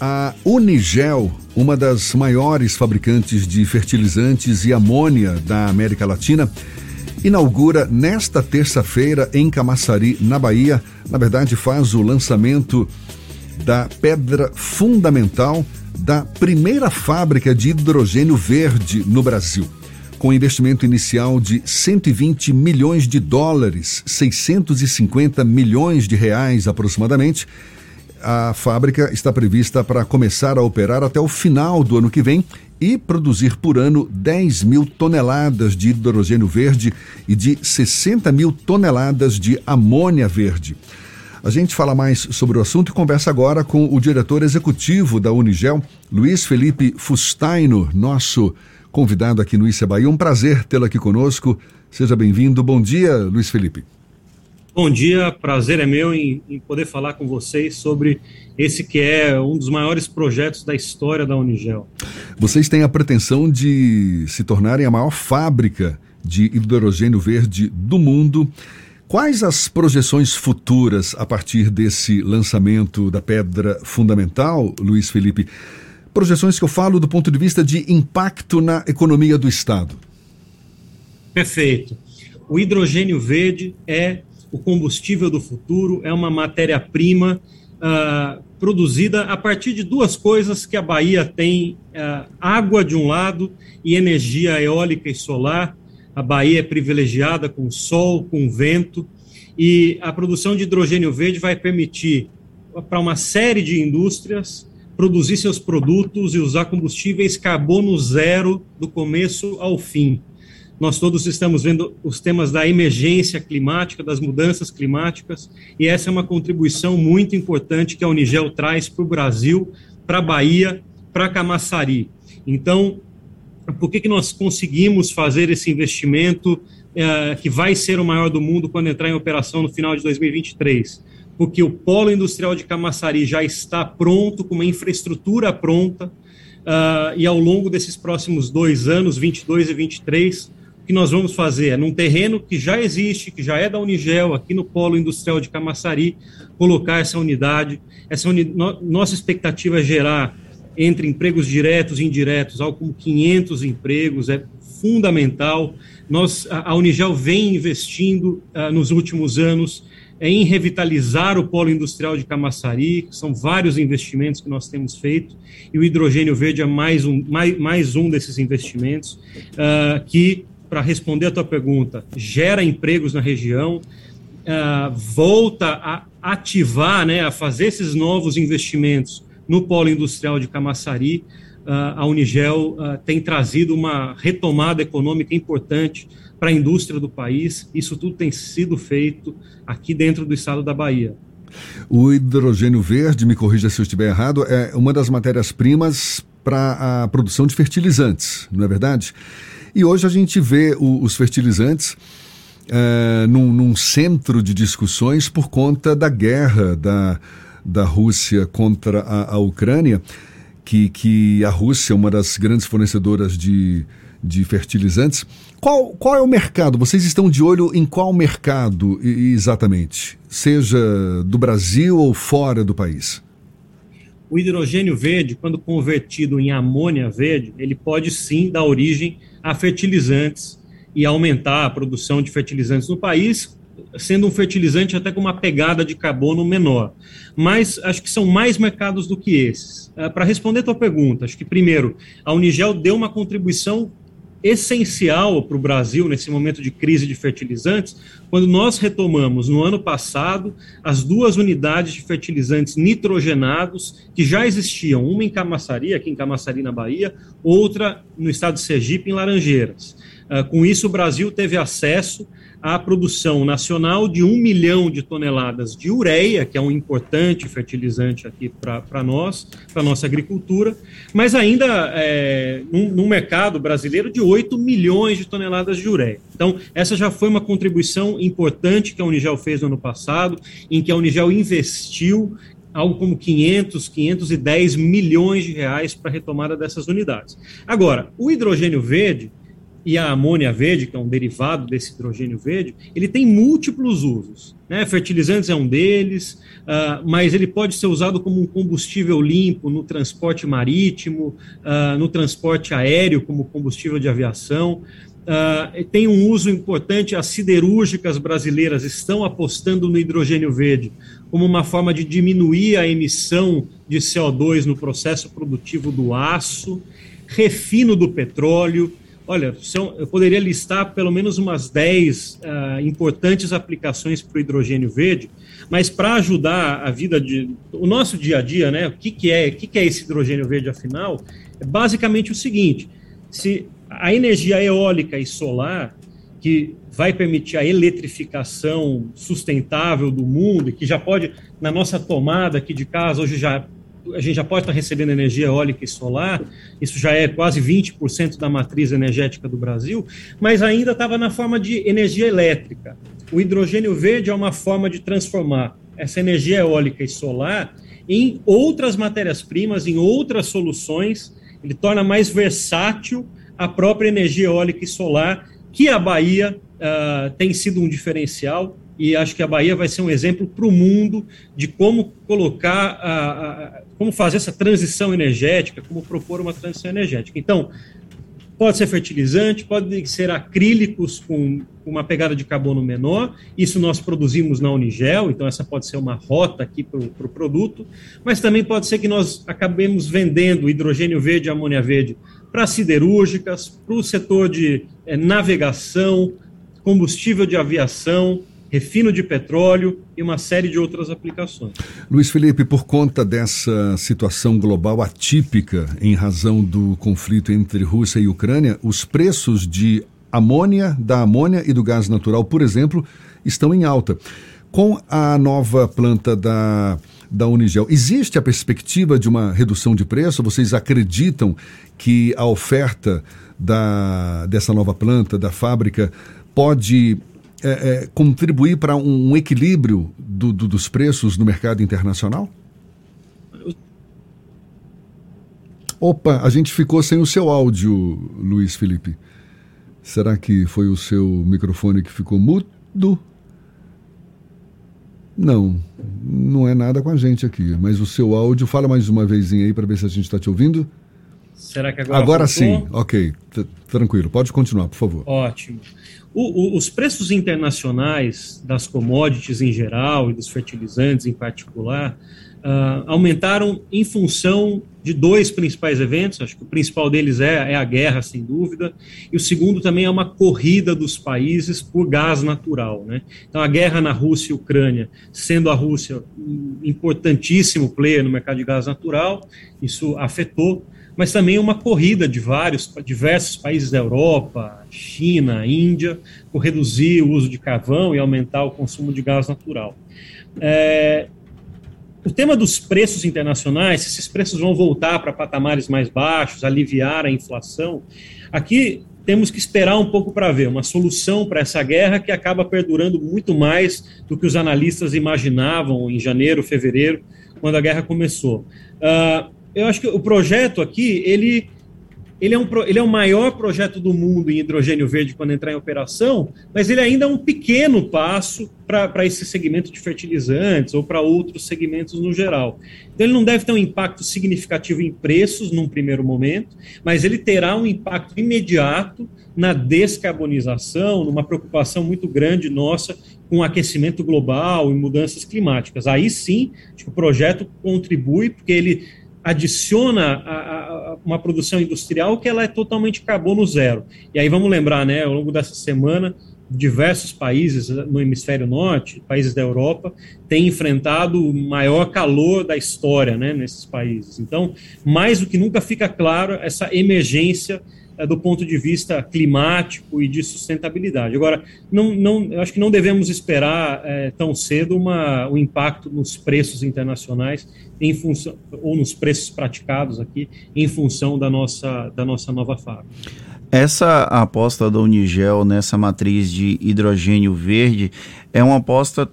A Unigel, uma das maiores fabricantes de fertilizantes e amônia da América Latina, inaugura nesta terça-feira em Camaçari, na Bahia. Na verdade, faz o lançamento da pedra fundamental da primeira fábrica de hidrogênio verde no Brasil. Com investimento inicial de 120 milhões de dólares, 650 milhões de reais aproximadamente, a fábrica está prevista para começar a operar até o final do ano que vem e produzir por ano 10 mil toneladas de hidrogênio verde e de 60 mil toneladas de amônia verde. A gente fala mais sobre o assunto e conversa agora com o diretor executivo da Unigel, Luiz Felipe Fustaino, nosso convidado aqui no Issa Bahia. Um prazer tê-lo aqui conosco. Seja bem-vindo. Bom dia, Luiz Felipe. Bom dia, prazer é meu em, em, poder falar com vocês sobre esse que é um dos maiores projetos da história da Unigel. Vocês têm a pretensão de se tornarem a maior fábrica de hidrogênio verde do mundo. Quais as projeções futuras a partir desse lançamento da pedra fundamental, Luiz Felipe? Projeções que eu falo do ponto de vista de impacto na economia do Estado. Perfeito. O hidrogênio verde é o combustível do futuro, é uma matéria-prima uh, produzida a partir de duas coisas que a Bahia tem: uh, água de um lado e energia eólica e solar. A Bahia é privilegiada com sol, com vento, e a produção de hidrogênio verde vai permitir para uma série de indústrias produzir seus produtos e usar combustíveis carbono zero do começo ao fim. Nós todos estamos vendo os temas da emergência climática, das mudanças climáticas, e essa é uma contribuição muito importante que a Unigel traz para o Brasil, para a Bahia, para Camaçari. Então, por que, que nós conseguimos fazer esse investimento é, que vai ser o maior do mundo quando entrar em operação no final de 2023? Porque o polo industrial de Camaçari já está pronto, com uma infraestrutura pronta, uh, e ao longo desses próximos dois anos, 22 e 23, que nós vamos fazer é num terreno que já existe, que já é da Unigel, aqui no Polo Industrial de Camaçari, colocar essa unidade. Essa uni... no... Nossa expectativa é gerar entre empregos diretos e indiretos algo como 500 empregos, é fundamental. Nós, a Unigel vem investindo uh, nos últimos anos em revitalizar o polo industrial de Camaçari, são vários investimentos que nós temos feito, e o hidrogênio verde é mais um, mais, mais um desses investimentos, uh, que para responder a tua pergunta, gera empregos na região, uh, volta a ativar, né, a fazer esses novos investimentos no polo industrial de Camaçari. Uh, a Unigel uh, tem trazido uma retomada econômica importante para a indústria do país. Isso tudo tem sido feito aqui dentro do estado da Bahia. O hidrogênio verde, me corrija se eu estiver errado, é uma das matérias-primas para a produção de fertilizantes, não é verdade? E hoje a gente vê o, os fertilizantes é, num, num, centro de discussões por conta da guerra da, da Rússia contra a, a Ucrânia, que, que a Rússia é uma das grandes fornecedoras de, de fertilizantes. Qual, qual é o mercado? Vocês estão de olho em qual mercado exatamente? Seja do Brasil ou fora do país? O hidrogênio verde, quando convertido em amônia verde, ele pode sim dar origem a fertilizantes e aumentar a produção de fertilizantes no país, sendo um fertilizante até com uma pegada de carbono menor. Mas acho que são mais mercados do que esses. Uh, Para responder a tua pergunta, acho que primeiro, a Unigel deu uma contribuição essencial para o Brasil nesse momento de crise de fertilizantes, quando nós retomamos no ano passado as duas unidades de fertilizantes nitrogenados que já existiam, uma em Camaçari, aqui em Camaçari, na Bahia, outra no estado de Sergipe, em Laranjeiras. Uh, com isso, o Brasil teve acesso a produção nacional de um milhão de toneladas de ureia, que é um importante fertilizante aqui para nós, para nossa agricultura, mas ainda é, num, num, mercado brasileiro de 8 milhões de toneladas de ureia. Então, essa já foi uma contribuição importante que a Unigel fez no ano passado, em que a Unigel investiu algo como 500, 510 milhões de reais para a retomada dessas unidades. Agora, o hidrogênio verde e a amônia verde, que é um derivado desse hidrogênio verde, ele tem múltiplos usos. Né? Fertilizantes é um deles, uh, mas ele pode ser usado como um combustível limpo no transporte marítimo, uh, no transporte aéreo, como combustível de aviação. Uh, tem um uso importante, as siderúrgicas brasileiras estão apostando no hidrogênio verde como uma forma de diminuir a emissão de CO2 no processo produtivo do aço, refino do petróleo, Olha, eu poderia listar pelo menos umas 10 uh, ah, importantes aplicações para o hidrogênio verde, mas para ajudar a vida de o nosso dia a dia, né? O que, que é, o que, que é esse hidrogênio verde afinal? É basicamente o seguinte: se a energia eólica e solar que vai permitir a eletrificação sustentável do mundo, que já pode, na nossa tomada aqui de casa, hoje já a gente já pode estar recebendo energia eólica e solar, isso já é quase 20% da matriz energética do Brasil, mas ainda estava na forma de energia elétrica. O hidrogênio verde é uma forma de transformar essa energia eólica e solar em outras matérias-primas, em outras soluções, ele torna mais versátil a própria energia eólica e solar, que a Bahia uh, tem sido um diferencial e acho que a Bahia vai ser um exemplo para o mundo de como colocar, a, a, como fazer essa transição energética, como propor uma transição energética. Então, pode ser fertilizante, pode ser acrílicos com uma pegada de carbono menor, isso nós produzimos na Unigel, então essa pode ser uma rota aqui para o pro produto, mas também pode ser que nós acabemos vendendo hidrogênio verde e amônia verde para siderúrgicas, para o setor de é, navegação, combustível de aviação, refino de petróleo e uma série de outras aplicações. Luiz Felipe, por conta dessa situação global atípica em razão do conflito entre Rússia e Ucrânia, os preços de amônia, da amônia e do gás natural, por exemplo, estão em alta. Com a nova planta da, da Unigel, existe a perspectiva de uma redução de preço? Vocês acreditam que a oferta da, dessa nova planta, da fábrica, pode é, é, contribuir para um, equilíbrio do, do, dos preços no mercado internacional? Opa, a gente ficou sem o seu áudio, Luiz Felipe. Será que foi o seu microfone que ficou mudo? Não, não é nada com a gente aqui. Mas o seu áudio, fala mais uma vez aí para ver se a gente está te ouvindo. Será que agora Agora sim, ok. Tranquilo, pode continuar, por favor. Ótimo. O, o, os preços internacionais das commodities em geral e dos fertilizantes em particular uh, aumentaram em função de dois principais eventos. Acho que o principal deles é, é, a guerra, sem dúvida, e o segundo também é uma corrida dos países por gás natural. Né? Então, a guerra na Rússia e Ucrânia, sendo a Rússia um importantíssimo player no mercado de gás natural, isso afetou mas também uma corrida de vários, diversos países da Europa, China, Índia, por reduzir o uso de carvão e aumentar o consumo de gás natural. É, o tema dos preços internacionais, se esses preços vão voltar para patamares mais baixos, aliviar a inflação, aqui temos que esperar um pouco para ver uma solução para essa guerra que acaba perdurando muito mais do que os analistas imaginavam em janeiro, fevereiro, quando a guerra começou. Uh, eu acho que o projeto aqui, ele, ele, é um, ele é o maior projeto do mundo em hidrogênio verde quando entrar em operação, mas ele ainda é um pequeno passo para esse segmento de fertilizantes ou para outros segmentos no geral. Então, ele não deve ter um impacto significativo em preços num primeiro momento, mas ele terá um impacto imediato na descarbonização, numa preocupação muito grande nossa com aquecimento global e mudanças climáticas. Aí sim, o projeto contribui, porque ele adiciona a, a, uma produção industrial que ela é totalmente carbono zero. E aí vamos lembrar, né, ao longo dessa semana, diversos países no hemisfério norte, países da Europa, têm enfrentado o maior calor da história, né, nesses países. Então, mais do que nunca fica claro essa emergência do ponto de vista climático e de sustentabilidade. Agora, não, não, eu acho que não devemos esperar é, tão cedo uma, o impacto nos preços internacionais em função ou nos preços praticados aqui em função da nossa, da nossa nova fábrica. Essa aposta da Unigel nessa matriz de hidrogênio verde é uma aposta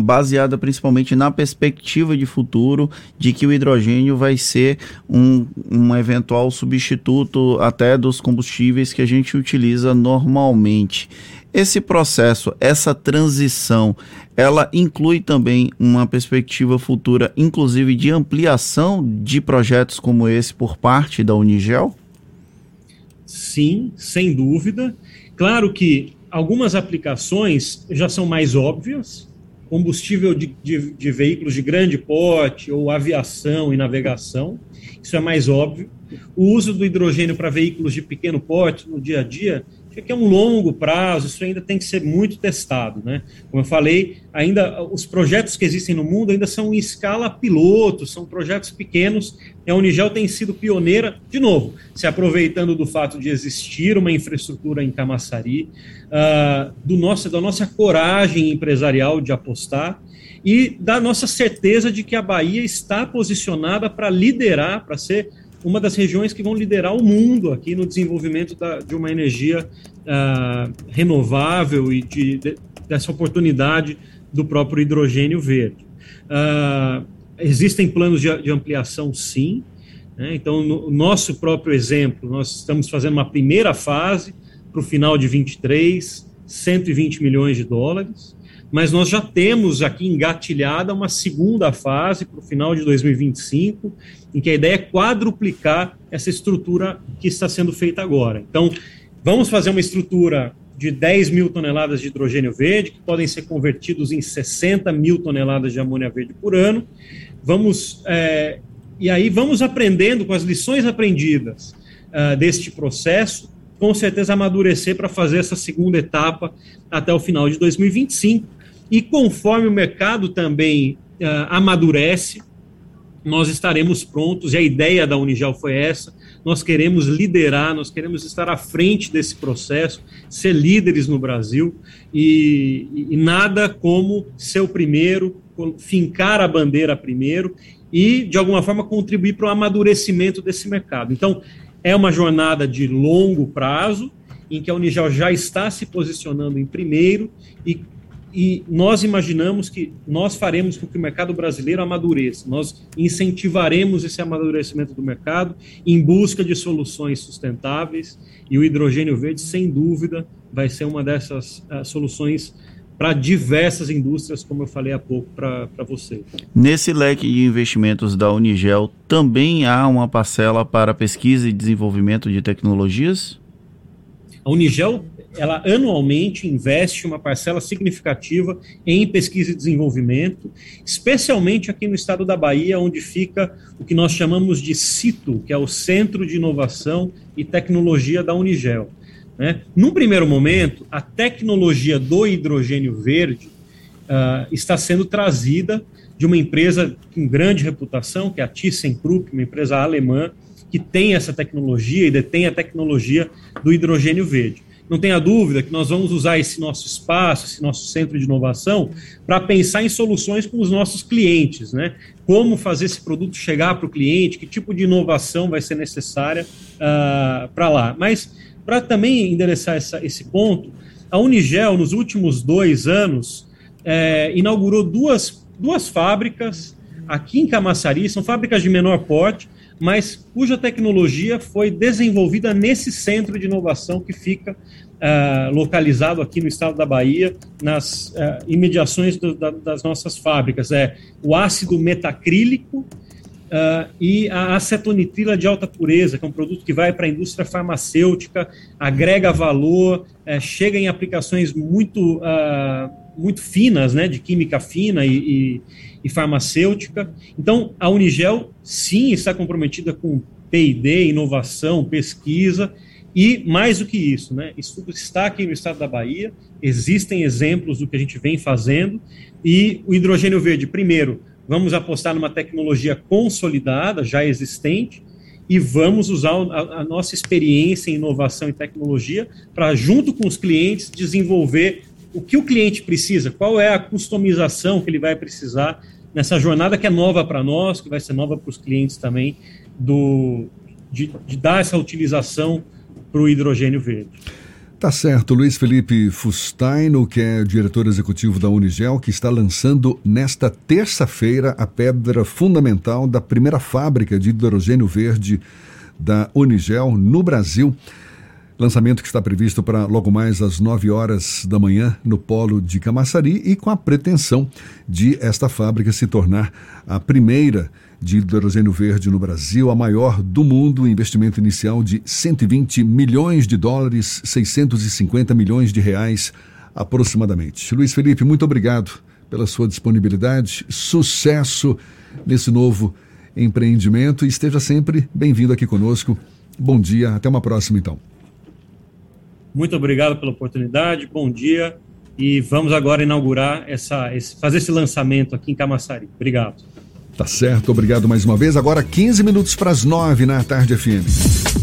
baseada principalmente na perspectiva de futuro de que o hidrogênio vai ser um, um eventual substituto até dos combustíveis que a gente utiliza normalmente. Esse processo, essa transição, ela inclui também uma perspectiva futura, inclusive de ampliação de projetos como esse por parte da Unigel? Sim, sem dúvida. Claro que algumas aplicações já são mais óbvias, combustível de, de, de, veículos de grande porte ou aviação e navegação, isso é mais óbvio. O uso do hidrogênio para veículos de pequeno porte no dia a dia que é um longo prazo, isso ainda tem que ser muito testado, né? Como eu falei, ainda os projetos que existem no mundo ainda são em escala piloto, são projetos pequenos, e a Unigel tem sido pioneira, de novo, se aproveitando do fato de existir uma infraestrutura em Camaçari, uh, do nosso, da nossa coragem empresarial de apostar, e da nossa certeza de que a Bahia está posicionada para liderar, para ser uma das regiões que vão liderar o mundo aqui no desenvolvimento da, de uma energia uh, renovável e de, de, dessa oportunidade do próprio hidrogênio verde. Uh, existem planos de, de ampliação, sim. Né? Então, no nosso próprio exemplo, nós estamos fazendo uma primeira fase para o final de 23, 120 milhões de dólares mas nós já temos aqui engatilhada uma segunda fase para o final de 2025, em que a ideia é quadruplicar essa estrutura que está sendo feita agora. Então, vamos fazer uma estrutura de 10 mil toneladas de hidrogênio verde, que podem ser convertidos em 60 mil toneladas de amônia verde por ano. Vamos, é, e aí vamos aprendendo com as lições aprendidas uh, deste processo, com certeza amadurecer para fazer essa segunda etapa até o final de 2025 e conforme o mercado também uh, amadurece, nós estaremos prontos, e a ideia da Unigel foi essa, nós queremos liderar, nós queremos estar à frente desse processo, ser líderes no Brasil, e, e nada como ser o primeiro, fincar a bandeira primeiro, e, de alguma forma, contribuir para o amadurecimento desse mercado. Então, é uma jornada de longo prazo, em que a Unigel já está se posicionando em primeiro e e nós imaginamos que nós faremos com que o mercado brasileiro amadureça, nós incentivaremos esse amadurecimento do mercado em busca de soluções sustentáveis e o hidrogênio verde, sem dúvida, vai ser uma dessas uh, soluções para diversas indústrias, como eu falei há pouco para você. Nesse leque de investimentos da Unigel, também há uma parcela para pesquisa e desenvolvimento de tecnologias? A Unigel ela anualmente investe uma parcela significativa em pesquisa e desenvolvimento, especialmente aqui no estado da Bahia, onde fica o que nós chamamos de CITO, que é o Centro de Inovação e Tecnologia da Unigel. Né? Num primeiro momento, a tecnologia do hidrogênio verde uh, está sendo trazida de uma empresa com grande reputação, que é a ThyssenKrupp, uma empresa alemã, que tem essa tecnologia e detém a tecnologia do hidrogênio verde não tenha dúvida que nós vamos usar esse nosso espaço, esse nosso centro de inovação, para pensar em soluções com os nossos clientes, né? Como fazer esse produto chegar para o cliente, que tipo de inovação vai ser necessária uh, ah, para lá. Mas, para também endereçar essa, esse ponto, a Unigel, nos últimos dois anos, é, inaugurou duas, duas fábricas aqui em Camaçari, são fábricas de menor porte, mas cuja tecnologia foi desenvolvida nesse centro de inovação que fica uh, localizado aqui no estado da Bahia, nas uh, imediações do, da, das nossas fábricas. É o ácido metacrílico uh, e a acetonitrila de alta pureza, que é um produto que vai para a indústria farmacêutica, agrega valor, uh, chega em aplicações muito, muito finas, né, de química fina e, e e farmacêutica. Então, a Unigel, sim, está comprometida com P&D, inovação, pesquisa, e mais do que isso, né, isso está aqui no estado da Bahia, existem exemplos do que a gente vem fazendo, e o hidrogênio verde, primeiro, vamos apostar numa tecnologia consolidada, já existente, e vamos usar a, a nossa experiência em inovação e tecnologia para, junto com os clientes, desenvolver o que o cliente precisa, qual é a customização que ele vai precisar nessa jornada que é nova para nós, que vai ser nova para os clientes também, do, de, de dar essa utilização para o hidrogênio verde. Tá certo, Luiz Felipe Fustaino, que é diretor executivo da Unigel, que está lançando nesta terça-feira a pedra fundamental da primeira fábrica de hidrogênio verde da Unigel no Brasil. Lançamento que está previsto para logo mais às 9 horas da manhã no polo de Camaçari e com a pretensão de esta fábrica se tornar a primeira de hidrogênio verde no Brasil, a maior do mundo, investimento inicial de 120 milhões de dólares, 650 milhões de reais aproximadamente. Luiz Felipe, muito obrigado pela sua disponibilidade, sucesso nesse novo empreendimento e esteja sempre bem-vindo aqui conosco. Bom dia, até uma próxima então. Muito obrigado pela oportunidade, bom dia e vamos agora inaugurar essa, esse, fazer esse lançamento aqui em Camaçari. Obrigado. Tá certo, obrigado mais uma vez. Agora 15 minutos para as 9 na tarde FM.